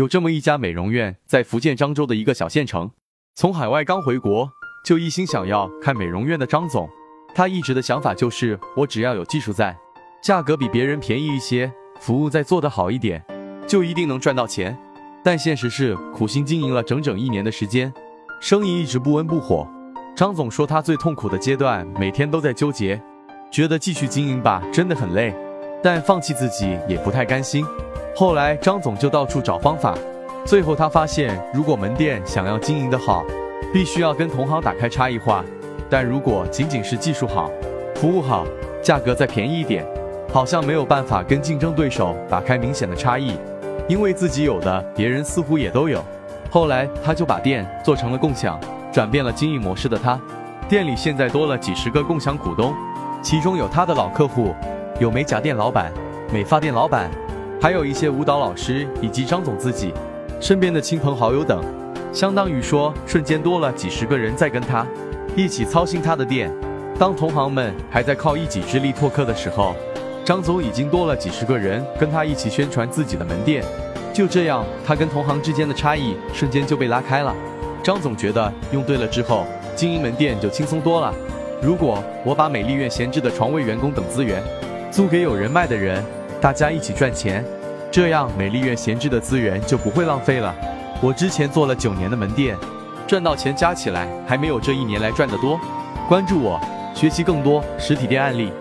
有这么一家美容院，在福建漳州的一个小县城。从海外刚回国，就一心想要开美容院的张总，他一直的想法就是，我只要有技术在，价格比别人便宜一些，服务再做得好一点，就一定能赚到钱。但现实是，苦心经营了整整一年的时间，生意一直不温不火。张总说，他最痛苦的阶段，每天都在纠结，觉得继续经营吧，真的很累，但放弃自己也不太甘心。后来，张总就到处找方法，最后他发现，如果门店想要经营的好，必须要跟同行打开差异化。但如果仅仅是技术好、服务好、价格再便宜一点，好像没有办法跟竞争对手打开明显的差异，因为自己有的，别人似乎也都有。后来，他就把店做成了共享。转变了经营模式的他，店里现在多了几十个共享股东，其中有他的老客户，有美甲店老板、美发店老板，还有一些舞蹈老师以及张总自己身边的亲朋好友等，相当于说瞬间多了几十个人在跟他一起操心他的店。当同行们还在靠一己之力拓客的时候，张总已经多了几十个人跟他一起宣传自己的门店。就这样，他跟同行之间的差异瞬间就被拉开了。张总觉得用对了之后，经营门店就轻松多了。如果我把美丽院闲置的床位、员工等资源租给有人脉的人，大家一起赚钱，这样美丽院闲置的资源就不会浪费了。我之前做了九年的门店，赚到钱加起来还没有这一年来赚的多。关注我，学习更多实体店案例。